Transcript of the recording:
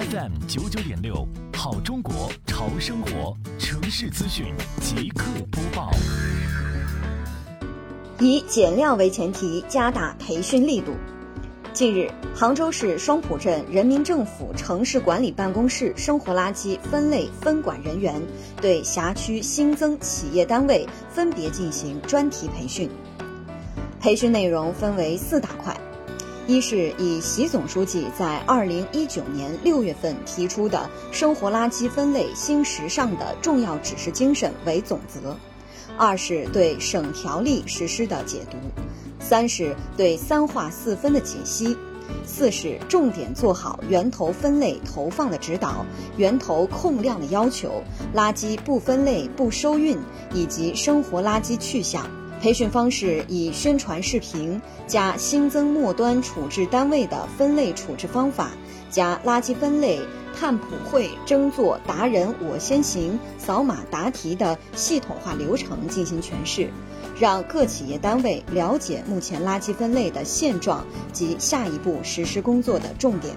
FM 九九点六，好中国潮生活城市资讯即刻播报。以减量为前提，加大培训力度。近日，杭州市双浦镇人民政府城市管理办公室生活垃圾分类分管人员对辖区新增企业单位分别进行专题培训。培训内容分为四大块。一是以习总书记在二零一九年六月份提出的生活垃圾分类新时尚的重要指示精神为总则；二是对省条例实施的解读；三是对三化四分的解析；四是重点做好源头分类投放的指导、源头控量的要求、垃圾不分类不收运以及生活垃圾去向。培训方式以宣传视频加新增末端处置单位的分类处置方法，加垃圾分类探普会争做达人我先行扫码答题的系统化流程进行诠释，让各企业单位了解目前垃圾分类的现状及下一步实施工作的重点。